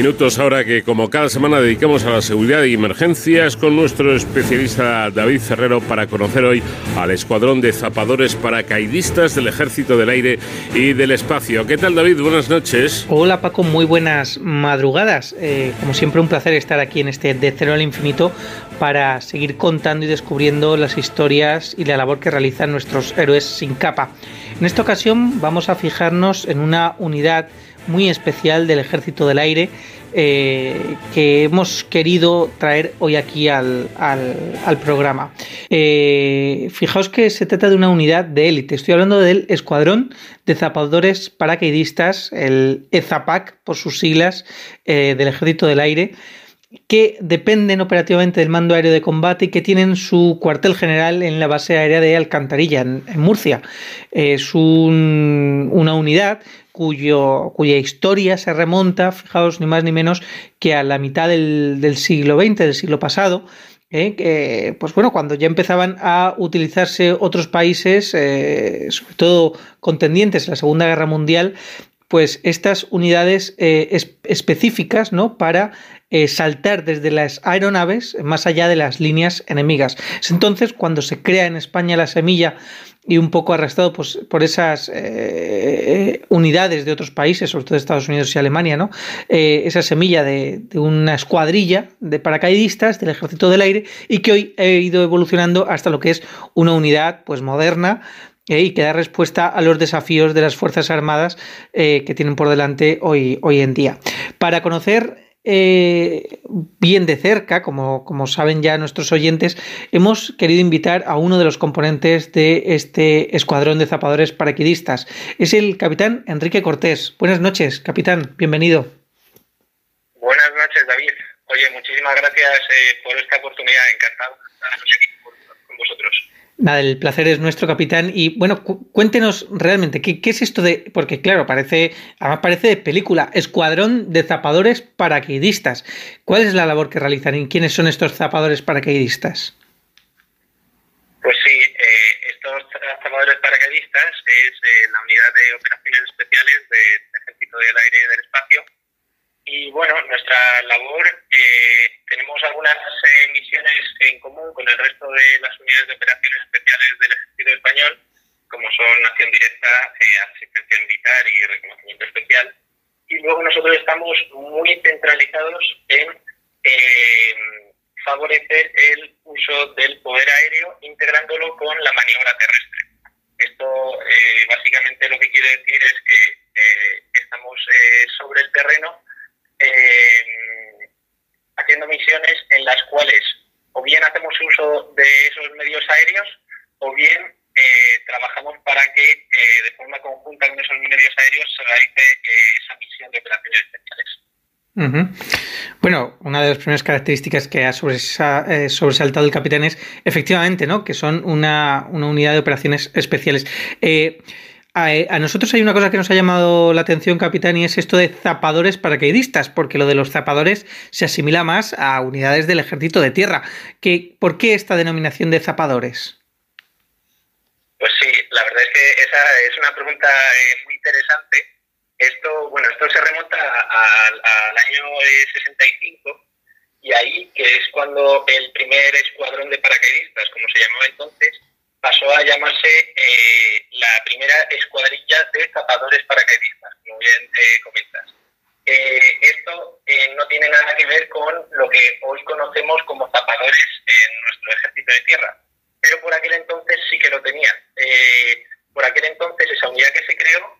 Minutos ahora que como cada semana dedicamos a la seguridad y emergencias con nuestro especialista David Ferrero para conocer hoy al escuadrón de zapadores paracaidistas del Ejército del Aire y del Espacio. ¿Qué tal David? Buenas noches. Hola Paco, muy buenas madrugadas. Eh, como siempre un placer estar aquí en este De Cero al Infinito para seguir contando y descubriendo las historias y la labor que realizan nuestros héroes sin capa. En esta ocasión vamos a fijarnos en una unidad muy especial del Ejército del Aire eh, que hemos querido traer hoy aquí al, programa. Eh, fijaos que se trata de una unidad de élite. Estoy hablando del Escuadrón de Zapadores Paracaidistas, el EZAPAC por sus siglas, eh, del Ejército del Aire que dependen operativamente del mando aéreo de combate y que tienen su cuartel general en la base aérea de Alcantarilla, en, Murcia. Es una unidad cuyo, cuya historia se remonta, fijaos, ni más ni menos que a la mitad del, siglo XX, del siglo pasado, ¿eh? pues bueno, cuando ya empezaban a utilizarse otros países, eh, sobre todo contendientes en la Segunda Guerra Mundial, pues estas unidades eh, específicas ¿no? para saltar desde las aeronaves más allá de las líneas enemigas. Es entonces cuando se crea en España la semilla y un poco arrastrado pues, por esas eh, eh, unidades de otros países, sobre todo Estados Unidos y Alemania, ¿no? Eh, esa semilla de, una escuadrilla de paracaidistas del Ejército del Aire y que hoy ha ido evolucionando hasta lo que es una unidad pues, moderna y que da respuesta a los desafíos de las Fuerzas Armadas que tienen por delante hoy, hoy en día. Para conocer eh, bien de cerca, como, como, saben ya nuestros oyentes, hemos querido invitar a uno de los componentes de este escuadrón de zapadores paraquidistas. Es el capitán Enrique Cortés. Buenas noches, capitán, bienvenido. Buenas noches, David. Oye, muchísimas gracias eh, por esta oportunidad. Encantado de estar aquí con vosotros. Nada, el placer es nuestro, capitán. Y bueno, cuéntenos realmente, ¿qué, es esto de.? Porque, claro, parece. Además, parece de película. Escuadrón de zapadores paracaidistas. ¿Cuál es la labor que realizan y quiénes son estos zapadores paracaidistas? Pues sí, eh, estos zapadores paracaidistas es eh, la unidad de operaciones especiales del Ejército del Aire y del Espacio y bueno, nuestra labor, eh, tenemos algunas eh, misiones en común con el resto de las unidades de operaciones especiales del Ejército Español, como son acción directa, eh, asistencia militar y reconocimiento especial. Y luego estamos muy centralizados en favorecer el uso del poder aéreo integrándolo con la maniobra terrestre. Esto básicamente lo que quiere decir es que estamos sobre el terreno eh, haciendo misiones en las cuales o bien hacemos uso de esos medios aéreos o bien eh, trabajamos para que eh, de forma conjunta con esos medios aéreos se realice esa misión de operaciones especiales. Bueno, una de las primeras características que ha sobresaltado el capitán es efectivamente, ¿no? Que son una, una unidad de operaciones especiales. Eh, a, nosotros hay una cosa que nos ha llamado la atención, capitán, y es esto de zapadores paracaidistas, porque lo de los zapadores se asimila más a unidades del ejército de tierra. ¿Qué, ¿Por qué esta denominación de zapadores? Pues sí, la verdad es que esa es una pregunta eh, muy interesante. Esto, bueno, esto se remonta al año 65 eh, y ahí, que es cuando el primer escuadrón de paracaidistas, como se llamaba entonces, pasó a llamarse eh, la primera escuadrilla de zapadores paracaidistas, como bien eh, comentas. Eh, esto no tiene nada que ver con lo que hoy conocemos como zapadores en nuestro ejército de tierra, pero por aquel entonces sí que lo tenía. por aquel entonces esa unidad que se creó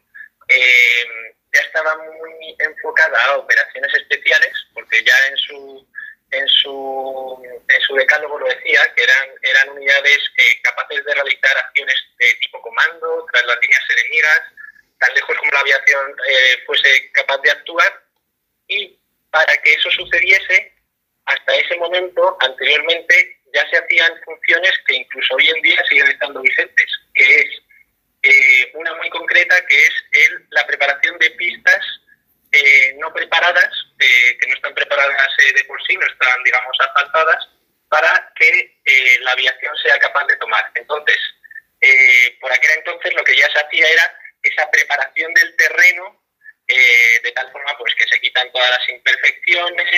ya estaba muy enfocada operaciones especiales, porque ya en su en su, en su decálogo lo decía, que eran, eran unidades eh, capaces de realizar acciones de tipo comando tras las líneas enemigas, tan lejos como la aviación eh, fuese capaz de actuar. Y para que eso sucediese, hasta ese momento, anteriormente, ya se hacían funciones que incluso hoy en día siguen estando vigentes, que es eh, una muy concreta, que es el, la preparación de pistas eh, no preparadas, eh, que no están preparadas eh, de por sí, no están, digamos, asfaltadas, para que la aviación sea capaz de tomar. Entonces, por aquel entonces lo que ya se hacía era esa preparación del terreno de tal forma pues que se quitan todas las imperfecciones,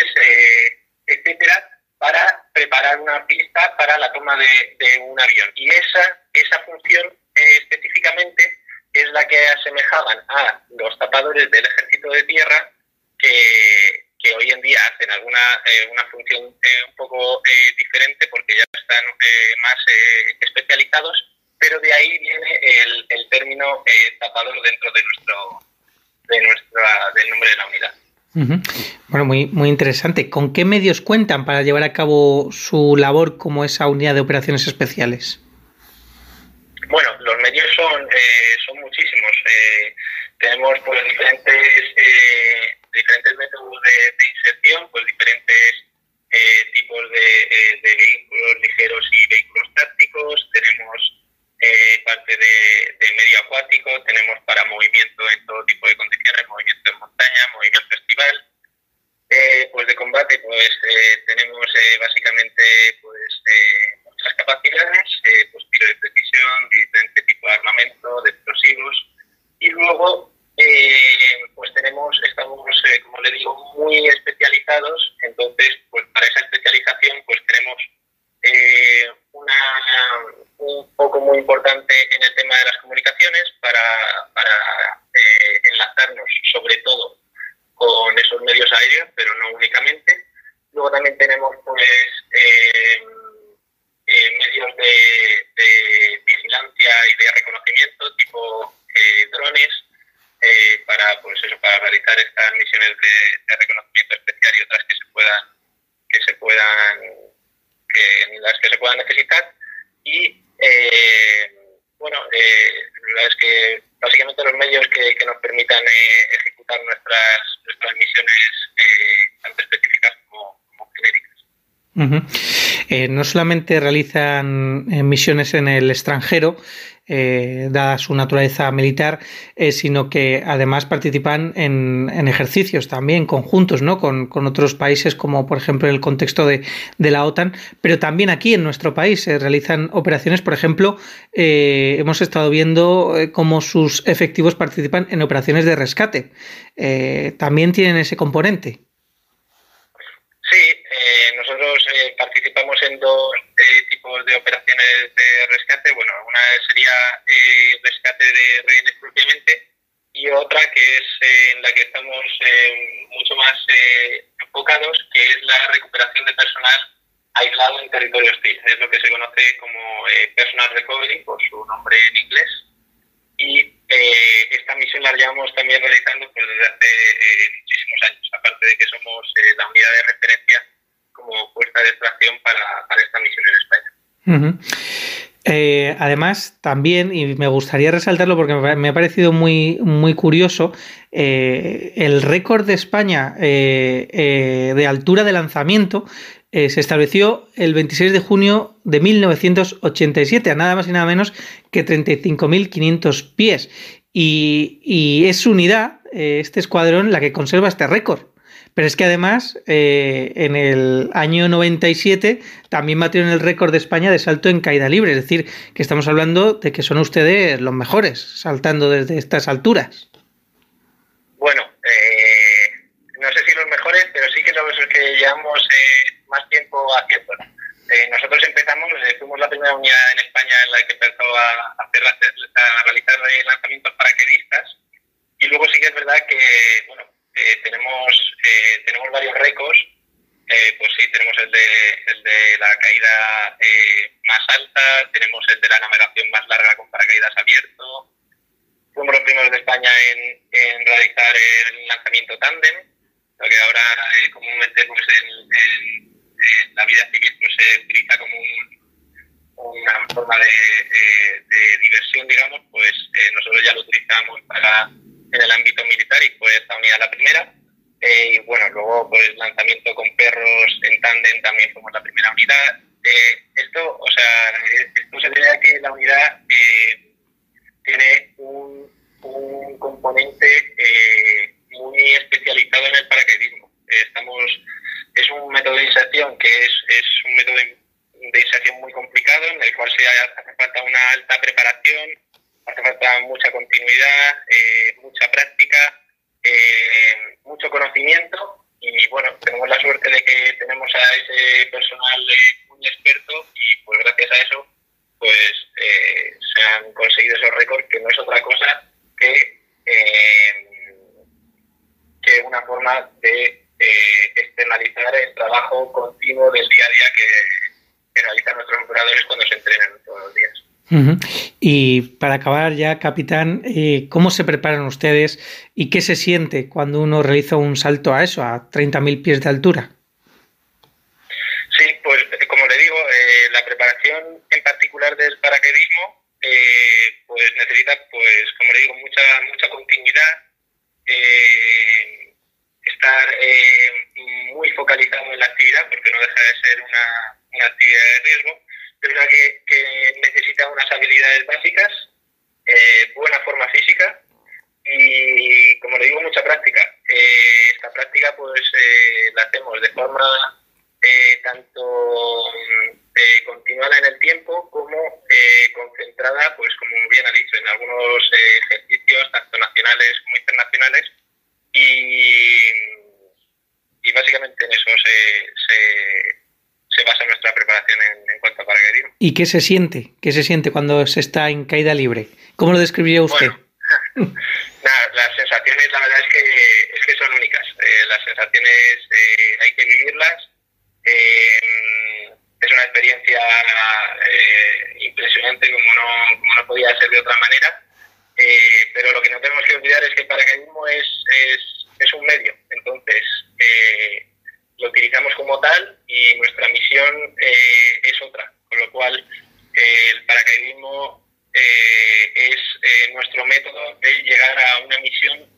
etcétera, para preparar una pista para la toma de, un avión. Y esa, esa función específicamente es la que asemejaban a los tapadores del ejército de tierra que, que hoy en día hacen alguna una función un poco diferente porque ya están más especializados, pero de ahí viene el, el término tapador dentro de nuestro de nuestra, del nombre de la unidad. Bueno, muy, muy interesante. ¿Con qué medios cuentan para llevar a cabo su labor como esa unidad de operaciones especiales? Bueno, los medios son, eh, son muchísimos. Eh, tenemos pues diferentes eh, diferentes métodos de, inserción, pues diferentes tipos de, de, vehículos ligeros y vehículos tácticos. Tenemos eh, parte de, medio acuático, tenemos para movimiento en todo tipo de condiciones, movimiento en montaña, movimiento estival. Eh, pues de combate pues eh, tenemos básicamente pues muchas capacidades, pues tiro de precisión, diferente tipo de armamento, de explosivos y luego pues tenemos, estamos como le digo muy especializados, entonces pues para esa especialización pues tenemos una, un poco muy importante en el tema de las comunicaciones para, eh, enlazarnos sobre todo con esos medios aéreos, pero no únicamente. Luego también tenemos pues eh, eh, medios de, vigilancia y de reconocimiento tipo drones para pues eso para realizar de, reconocimiento especial y otras que se puedan que se puedan que, las que se puedan necesitar y eh, bueno, eh, es que básicamente los medios que, nos permitan eh, ejecutar nuestras, nuestras misiones eh, tanto específicas como, genéricas. No solamente realizan misiones en el extrangero, eh, dada su naturaleza militar, eh, sino que además participan en, ejercicios también conjuntos ¿no? Con, otros países, como por ejemplo en el contexto de, la OTAN, pero también aquí en nuestro país se realizan operaciones, por ejemplo, eh, hemos estado viendo cómo sus efectivos participan en operaciones de rescate. también tienen ese componente. Sí, nosotros participamos en dos tipos de operaciones de rescate. Bueno, una sería eh, rescate de rehenes propiamente y otra que es eh, en la que estamos eh, mucho más enfocados, que es la recuperación de personal aislado en territorio hostil. Es lo que se conoce como personal recovery, por su nombre en inglés. Y esta misión la llevamos también realizando pues, desde hace muchísimos años, aparte de que somos la unidad de referencia como puesta de extracción para, para esta misión en España. Eh, además, también, y me gustaría resaltarlo porque me ha parecido muy, muy curioso, eh, el récord de España eh, de altura de lanzamiento se estableció el 26 de junio de 1987, a nada más y nada menos que 35.500 pies. Y, es unidad, este escuadrón, la que conserva este récord. Pero es que además, eh, en el año 97 también batieron el récord de España de salto en caída libre. Es decir, que estamos hablando de que son ustedes los mejores saltando desde estas alturas. Bueno, eh, no sé si los mejores, pero sí que los que llevamos eh, más tiempo haciendo. nosotros empezamos, fuimos la primera unidad en España en la que empezó a, hacer, a realizar lanzamientos paraquedistas. Y luego sí que es verdad que, bueno, eh, tenemos, eh, tenemos varios récords. Eh, pues sí, tenemos el de, el de la caída más alta, tenemos el de la navegación más larga con paracaídas abierto. Fuimos los primeros de España en, en realizar el lanzamiento tándem, lo que ahora comúnmente pues en, la vida civil pues, se utiliza como una forma de, de, diversión, digamos, pues nosotros ya lo utilizamos para en el ámbito militar y fue esta unidad la primera. Eh, y bueno, luego pues lanzamiento con perros en tándem también fuimos la primera unidad. Eh, esto, o sea, esto se debe a que la unidad eh, tiene un, un componente muy especializado en el paracaidismo. Estamos, es un método de inserción que es, es un método de inserción muy complicado en el cual se hace falta una alta preparación, hace falta mucha continuidad, eh, mucha práctica eh, mucho conocimiento y bueno, tenemos la suerte de que tenemos a ese personal muy experto y pues gracias a eso pues se han conseguido esos récords que no es otra cosa que, que una forma de externalizar el trabajo continuo del día a día que, que realizan nuestros operadores cuando se entrenan todos los Y para acabar ya, capitán, eh, ¿cómo se preparan ustedes y qué se siente cuando uno realiza un salto a eso, a 30.000 pies de altura? Sí, pues como le digo, eh, la preparación en particular del paracaidismo eh, pues necesita, pues como le digo, mucha mucha continuidad, estar muy focalizado en la actividad porque no deja de ser una, actividad de riesgo es verdad que, necesita unas habilidades básicas, eh, buena forma física y, como le digo, mucha práctica. Eh, esta práctica pues eh, la hacemos de forma tanto continuada en el tiempo como concentrada, pues como bien ha dicho, en algunos ejercicios tanto nacionales como internacionales y, y básicamente en eso se se basa nuestra preparación en, cuanto a paracaidismo. ¿Y qué se siente? ¿Qué se siente cuando se está en caída libre? ¿Cómo lo describiría usted? nada, las sensaciones la verdad es que, es que son únicas. Eh, las sensaciones eh, hay que vivirlas. Eh, es una experiencia impresionante como no, como no podía ser de otra manera. pero lo que no tenemos que olvidar es que el paracaidismo es, es, es un medio. Entonces, lo utilizamos como tal y nuestra misión eh, es otra, con lo cual eh, el paracaidismo eh, es nuestro método de llegar a una misión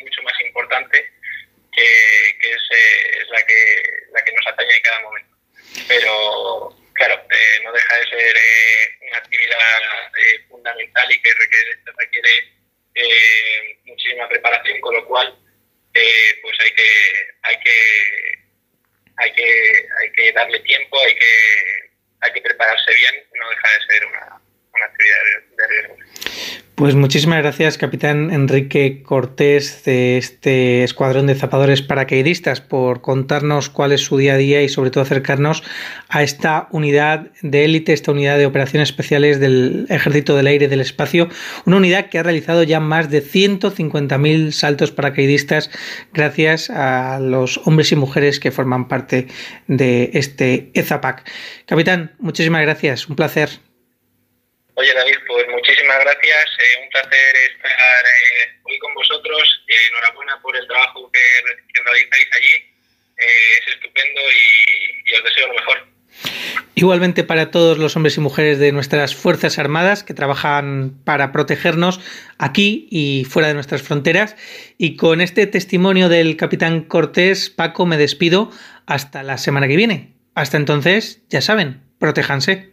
mucho más importante que, es, la, que, la que nos atañe en cada momento. Pero claro, ser una actividad fundamental y que requiere muchísima preparación, con lo cual pues hay que, hay que hay que hay que darle tiempo, hay que hay que prepararse bien, no deja de ser una, una actividad de riesgo. Pues muchísimas gracias, capitán Enrique Cortés, de este escuadrón de zapadores paracaidistas, por contarnos cuál es su día a día y sobre todo acercarnos a esta unidad de élite, esta unidad de operaciones especiales del Ejército del Aire y del Espacio, una unidad que ha realizado ya más de 150.000 saltos paracaidistas gracias a los hombres y mujeres que forman parte de este EZAPAC. Capitán, muchísimas gracias, un placer. Oye David, pues muchísimas gracias, eh, un placer estar eh, hoy con vosotros, eh, enhorabuena por el trabajo que, realizáis allí, es estupendo y, os deseo lo mejor. Igualmente para todos los hombres y mujeres de nuestras Fuerzas Armadas que trabajan para protegernos aquí y fuera de nuestras fronteras. Y con este testimonio del capitán Cortés, Paco, me despido hasta la semana que viene. Hasta entonces, ya saben, protéjanse.